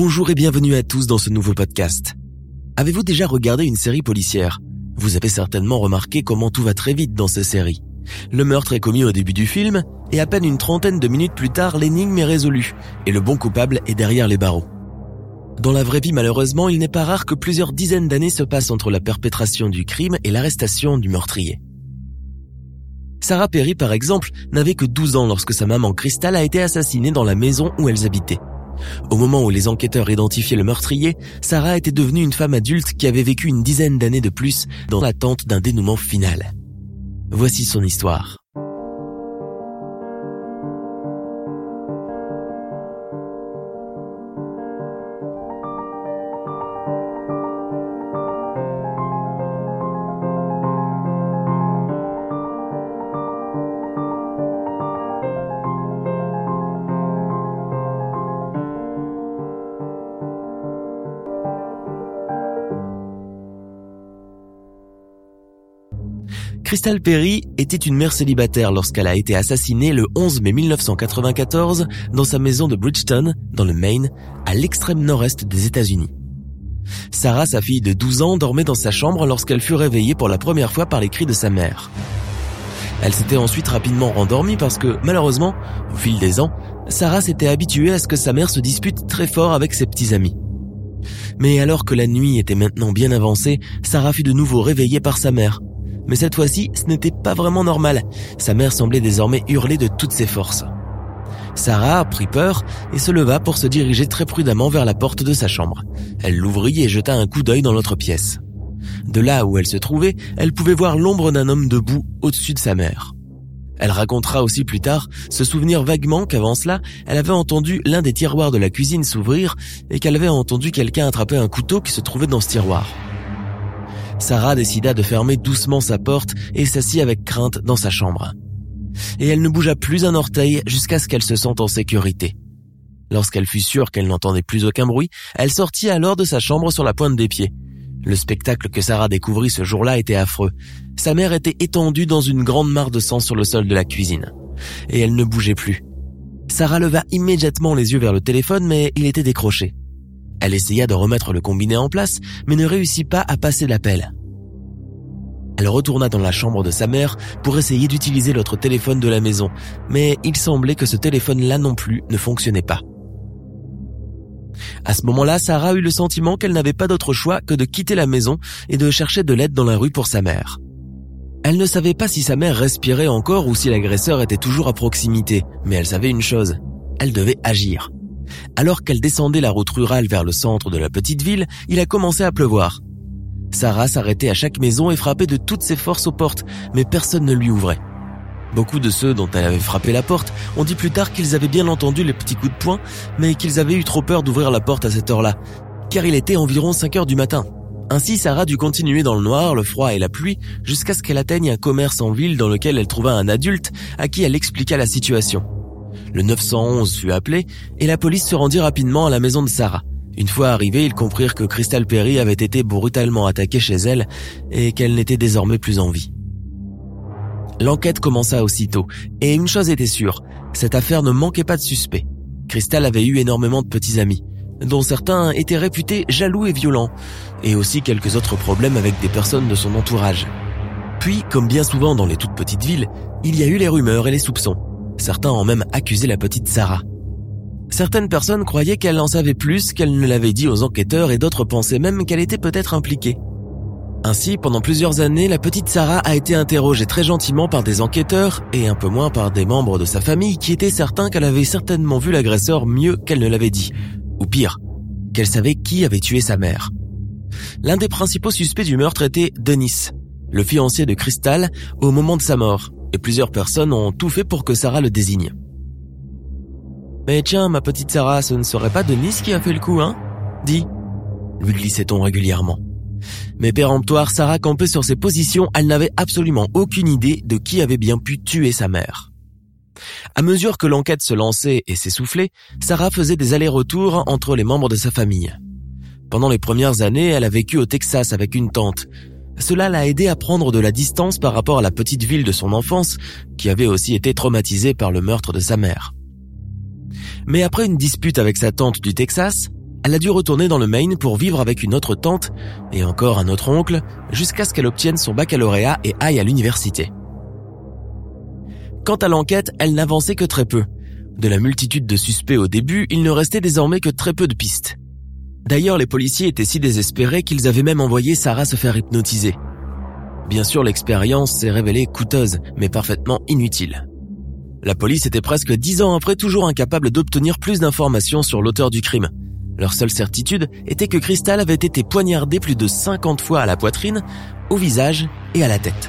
Bonjour et bienvenue à tous dans ce nouveau podcast. Avez-vous déjà regardé une série policière? Vous avez certainement remarqué comment tout va très vite dans ces séries. Le meurtre est commis au début du film, et à peine une trentaine de minutes plus tard, l'énigme est résolue, et le bon coupable est derrière les barreaux. Dans la vraie vie, malheureusement, il n'est pas rare que plusieurs dizaines d'années se passent entre la perpétration du crime et l'arrestation du meurtrier. Sarah Perry, par exemple, n'avait que 12 ans lorsque sa maman Crystal a été assassinée dans la maison où elles habitaient. Au moment où les enquêteurs identifiaient le meurtrier, Sarah était devenue une femme adulte qui avait vécu une dizaine d'années de plus dans l'attente d'un dénouement final. Voici son histoire. Crystal Perry était une mère célibataire lorsqu'elle a été assassinée le 11 mai 1994 dans sa maison de Bridgeton, dans le Maine, à l'extrême nord-est des États-Unis. Sarah, sa fille de 12 ans, dormait dans sa chambre lorsqu'elle fut réveillée pour la première fois par les cris de sa mère. Elle s'était ensuite rapidement rendormie parce que, malheureusement, au fil des ans, Sarah s'était habituée à ce que sa mère se dispute très fort avec ses petits amis. Mais alors que la nuit était maintenant bien avancée, Sarah fut de nouveau réveillée par sa mère, mais cette fois-ci, ce n'était pas vraiment normal. Sa mère semblait désormais hurler de toutes ses forces. Sarah prit peur et se leva pour se diriger très prudemment vers la porte de sa chambre. Elle l'ouvrit et jeta un coup d'œil dans l'autre pièce. De là où elle se trouvait, elle pouvait voir l'ombre d'un homme debout au-dessus de sa mère. Elle racontera aussi plus tard se souvenir vaguement qu'avant cela, elle avait entendu l'un des tiroirs de la cuisine s'ouvrir et qu'elle avait entendu quelqu'un attraper un couteau qui se trouvait dans ce tiroir. Sarah décida de fermer doucement sa porte et s'assit avec crainte dans sa chambre. Et elle ne bougea plus un orteil jusqu'à ce qu'elle se sente en sécurité. Lorsqu'elle fut sûre qu'elle n'entendait plus aucun bruit, elle sortit alors de sa chambre sur la pointe des pieds. Le spectacle que Sarah découvrit ce jour-là était affreux. Sa mère était étendue dans une grande mare de sang sur le sol de la cuisine. Et elle ne bougeait plus. Sarah leva immédiatement les yeux vers le téléphone, mais il était décroché. Elle essaya de remettre le combiné en place, mais ne réussit pas à passer l'appel. Elle retourna dans la chambre de sa mère pour essayer d'utiliser l'autre téléphone de la maison, mais il semblait que ce téléphone-là non plus ne fonctionnait pas. À ce moment-là, Sarah eut le sentiment qu'elle n'avait pas d'autre choix que de quitter la maison et de chercher de l'aide dans la rue pour sa mère. Elle ne savait pas si sa mère respirait encore ou si l'agresseur était toujours à proximité, mais elle savait une chose, elle devait agir. Alors qu'elle descendait la route rurale vers le centre de la petite ville, il a commencé à pleuvoir. Sarah s'arrêtait à chaque maison et frappait de toutes ses forces aux portes, mais personne ne lui ouvrait. Beaucoup de ceux dont elle avait frappé la porte ont dit plus tard qu'ils avaient bien entendu les petits coups de poing, mais qu'ils avaient eu trop peur d'ouvrir la porte à cette heure-là, car il était environ 5 heures du matin. Ainsi, Sarah dut continuer dans le noir, le froid et la pluie, jusqu'à ce qu'elle atteigne un commerce en ville dans lequel elle trouva un adulte à qui elle expliqua la situation. Le 911 fut appelé et la police se rendit rapidement à la maison de Sarah. Une fois arrivés, ils comprirent que Crystal Perry avait été brutalement attaquée chez elle et qu'elle n'était désormais plus en vie. L'enquête commença aussitôt, et une chose était sûre, cette affaire ne manquait pas de suspects. Crystal avait eu énormément de petits amis, dont certains étaient réputés jaloux et violents, et aussi quelques autres problèmes avec des personnes de son entourage. Puis, comme bien souvent dans les toutes petites villes, il y a eu les rumeurs et les soupçons. Certains ont même accusé la petite Sarah. Certaines personnes croyaient qu'elle en savait plus qu'elle ne l'avait dit aux enquêteurs et d'autres pensaient même qu'elle était peut-être impliquée. Ainsi, pendant plusieurs années, la petite Sarah a été interrogée très gentiment par des enquêteurs et un peu moins par des membres de sa famille qui étaient certains qu'elle avait certainement vu l'agresseur mieux qu'elle ne l'avait dit. Ou pire, qu'elle savait qui avait tué sa mère. L'un des principaux suspects du meurtre était Denis, le fiancé de Crystal, au moment de sa mort, et plusieurs personnes ont tout fait pour que Sarah le désigne. Mais tiens, ma petite Sarah, ce ne serait pas Denis qui a fait le coup, hein? Dis, lui glissait-on régulièrement. Mais péremptoire, Sarah campait sur ses positions, elle n'avait absolument aucune idée de qui avait bien pu tuer sa mère. À mesure que l'enquête se lançait et s'essoufflait, Sarah faisait des allers-retours entre les membres de sa famille. Pendant les premières années, elle a vécu au Texas avec une tante. Cela l'a aidé à prendre de la distance par rapport à la petite ville de son enfance, qui avait aussi été traumatisée par le meurtre de sa mère. Mais après une dispute avec sa tante du Texas, elle a dû retourner dans le Maine pour vivre avec une autre tante et encore un autre oncle jusqu'à ce qu'elle obtienne son baccalauréat et aille à l'université. Quant à l'enquête, elle n'avançait que très peu. De la multitude de suspects au début, il ne restait désormais que très peu de pistes. D'ailleurs, les policiers étaient si désespérés qu'ils avaient même envoyé Sarah se faire hypnotiser. Bien sûr, l'expérience s'est révélée coûteuse, mais parfaitement inutile. La police était presque dix ans après toujours incapable d'obtenir plus d'informations sur l'auteur du crime. Leur seule certitude était que Crystal avait été poignardé plus de 50 fois à la poitrine, au visage et à la tête.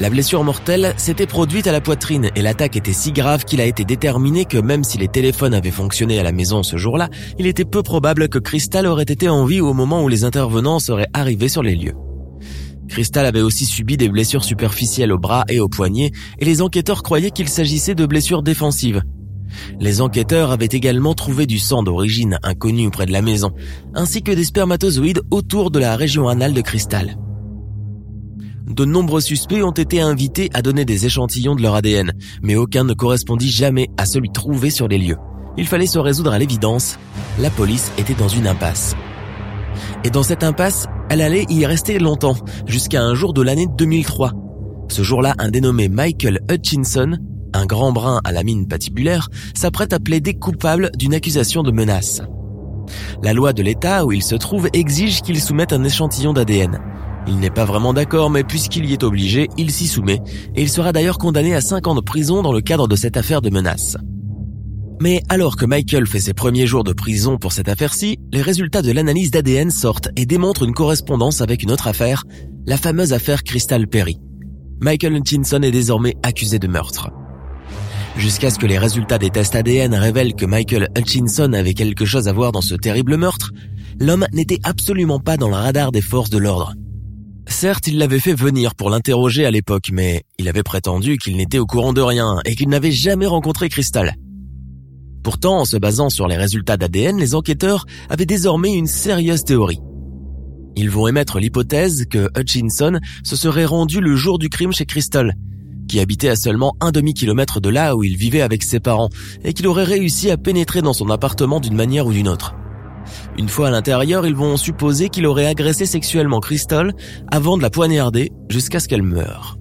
La blessure mortelle s'était produite à la poitrine et l'attaque était si grave qu'il a été déterminé que même si les téléphones avaient fonctionné à la maison ce jour-là, il était peu probable que Crystal aurait été en vie au moment où les intervenants seraient arrivés sur les lieux. Crystal avait aussi subi des blessures superficielles au bras et au poignet et les enquêteurs croyaient qu'il s'agissait de blessures défensives. Les enquêteurs avaient également trouvé du sang d'origine inconnue près de la maison, ainsi que des spermatozoïdes autour de la région anale de Crystal de nombreux suspects ont été invités à donner des échantillons de leur ADN, mais aucun ne correspondit jamais à celui trouvé sur les lieux. Il fallait se résoudre à l'évidence, la police était dans une impasse. Et dans cette impasse, elle allait y rester longtemps, jusqu'à un jour de l'année 2003. Ce jour-là, un dénommé Michael Hutchinson, un grand brun à la mine patibulaire, s'apprête à plaider coupable d'une accusation de menace. La loi de l'État où il se trouve exige qu'il soumette un échantillon d'ADN. Il n'est pas vraiment d'accord, mais puisqu'il y est obligé, il s'y soumet, et il sera d'ailleurs condamné à 5 ans de prison dans le cadre de cette affaire de menace. Mais alors que Michael fait ses premiers jours de prison pour cette affaire-ci, les résultats de l'analyse d'ADN sortent et démontrent une correspondance avec une autre affaire, la fameuse affaire Crystal Perry. Michael Hutchinson est désormais accusé de meurtre. Jusqu'à ce que les résultats des tests ADN révèlent que Michael Hutchinson avait quelque chose à voir dans ce terrible meurtre, l'homme n'était absolument pas dans le radar des forces de l'ordre. Certes, il l'avait fait venir pour l'interroger à l'époque, mais il avait prétendu qu'il n'était au courant de rien et qu'il n'avait jamais rencontré Crystal. Pourtant, en se basant sur les résultats d'ADN, les enquêteurs avaient désormais une sérieuse théorie. Ils vont émettre l'hypothèse que Hutchinson se serait rendu le jour du crime chez Crystal, qui habitait à seulement un demi-kilomètre de là où il vivait avec ses parents, et qu'il aurait réussi à pénétrer dans son appartement d'une manière ou d'une autre. Une fois à l'intérieur, ils vont supposer qu'il aurait agressé sexuellement Crystal avant de la poignarder jusqu'à ce qu'elle meure.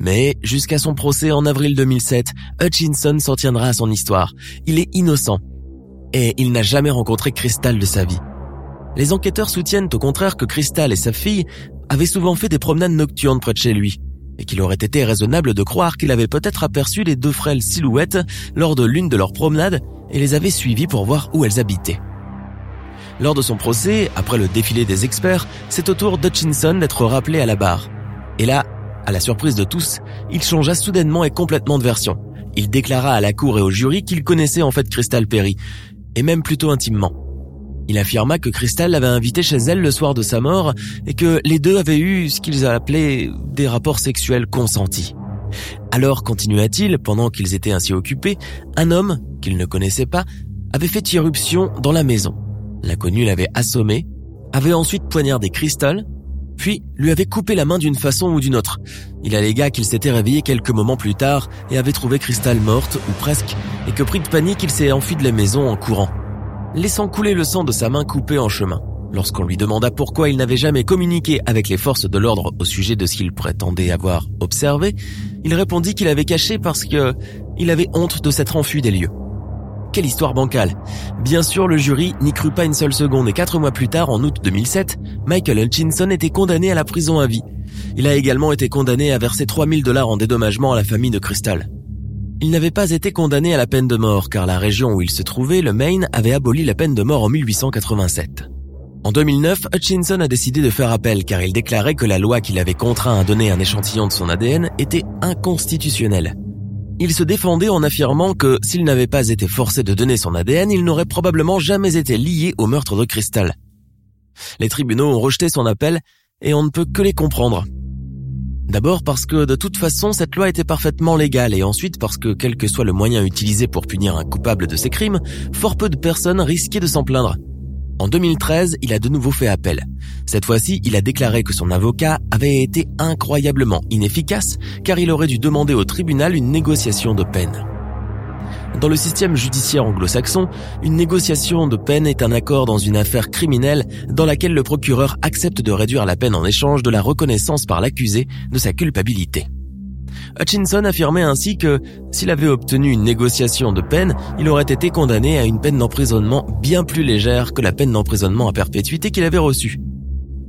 Mais jusqu'à son procès en avril 2007, Hutchinson s'en tiendra à son histoire. Il est innocent. Et il n'a jamais rencontré Crystal de sa vie. Les enquêteurs soutiennent au contraire que Crystal et sa fille avaient souvent fait des promenades nocturnes près de chez lui, et qu'il aurait été raisonnable de croire qu'il avait peut-être aperçu les deux frêles silhouettes lors de l'une de leurs promenades et les avait suivies pour voir où elles habitaient. Lors de son procès, après le défilé des experts, c'est au tour d'Hutchinson d'être rappelé à la barre. Et là, à la surprise de tous, il changea soudainement et complètement de version. Il déclara à la cour et au jury qu'il connaissait en fait Crystal Perry, et même plutôt intimement. Il affirma que Crystal l'avait invité chez elle le soir de sa mort et que les deux avaient eu ce qu'ils appelaient des rapports sexuels consentis. Alors, continua-t-il, pendant qu'ils étaient ainsi occupés, un homme, qu'il ne connaissait pas, avait fait irruption dans la maison. L'inconnu l'avait assommé, avait ensuite poignardé Crystal, puis lui avait coupé la main d'une façon ou d'une autre. Il allégua qu'il s'était réveillé quelques moments plus tard et avait trouvé Crystal morte, ou presque, et que pris de panique, il s'est enfui de la maison en courant, laissant couler le sang de sa main coupée en chemin. Lorsqu'on lui demanda pourquoi il n'avait jamais communiqué avec les forces de l'ordre au sujet de ce qu'il prétendait avoir observé, il répondit qu'il avait caché parce que il avait honte de s'être enfui des lieux. Quelle histoire bancale. Bien sûr, le jury n'y crut pas une seule seconde et quatre mois plus tard, en août 2007, Michael Hutchinson était condamné à la prison à vie. Il a également été condamné à verser 3000 dollars en dédommagement à la famille de Crystal. Il n'avait pas été condamné à la peine de mort car la région où il se trouvait, le Maine, avait aboli la peine de mort en 1887. En 2009, Hutchinson a décidé de faire appel car il déclarait que la loi qu'il avait contraint à donner un échantillon de son ADN était inconstitutionnelle. Il se défendait en affirmant que s'il n'avait pas été forcé de donner son ADN, il n'aurait probablement jamais été lié au meurtre de Crystal. Les tribunaux ont rejeté son appel et on ne peut que les comprendre. D'abord parce que de toute façon cette loi était parfaitement légale et ensuite parce que quel que soit le moyen utilisé pour punir un coupable de ces crimes, fort peu de personnes risquaient de s'en plaindre. En 2013, il a de nouveau fait appel. Cette fois-ci, il a déclaré que son avocat avait été incroyablement inefficace car il aurait dû demander au tribunal une négociation de peine. Dans le système judiciaire anglo-saxon, une négociation de peine est un accord dans une affaire criminelle dans laquelle le procureur accepte de réduire la peine en échange de la reconnaissance par l'accusé de sa culpabilité. Hutchinson affirmait ainsi que s'il avait obtenu une négociation de peine, il aurait été condamné à une peine d'emprisonnement bien plus légère que la peine d'emprisonnement à perpétuité qu'il avait reçue.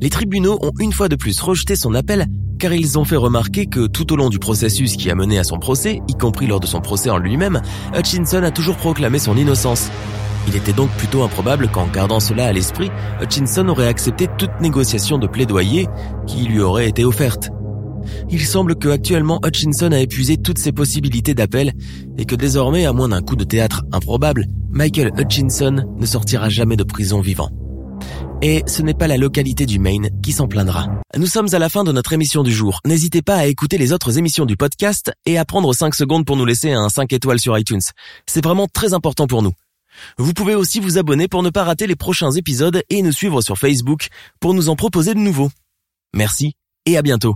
Les tribunaux ont une fois de plus rejeté son appel car ils ont fait remarquer que tout au long du processus qui a mené à son procès, y compris lors de son procès en lui-même, Hutchinson a toujours proclamé son innocence. Il était donc plutôt improbable qu'en gardant cela à l'esprit, Hutchinson aurait accepté toute négociation de plaidoyer qui lui aurait été offerte. Il semble que actuellement Hutchinson a épuisé toutes ses possibilités d'appel et que désormais, à moins d'un coup de théâtre improbable, Michael Hutchinson ne sortira jamais de prison vivant. Et ce n'est pas la localité du Maine qui s'en plaindra. Nous sommes à la fin de notre émission du jour. N'hésitez pas à écouter les autres émissions du podcast et à prendre 5 secondes pour nous laisser un 5 étoiles sur iTunes. C'est vraiment très important pour nous. Vous pouvez aussi vous abonner pour ne pas rater les prochains épisodes et nous suivre sur Facebook pour nous en proposer de nouveaux. Merci et à bientôt.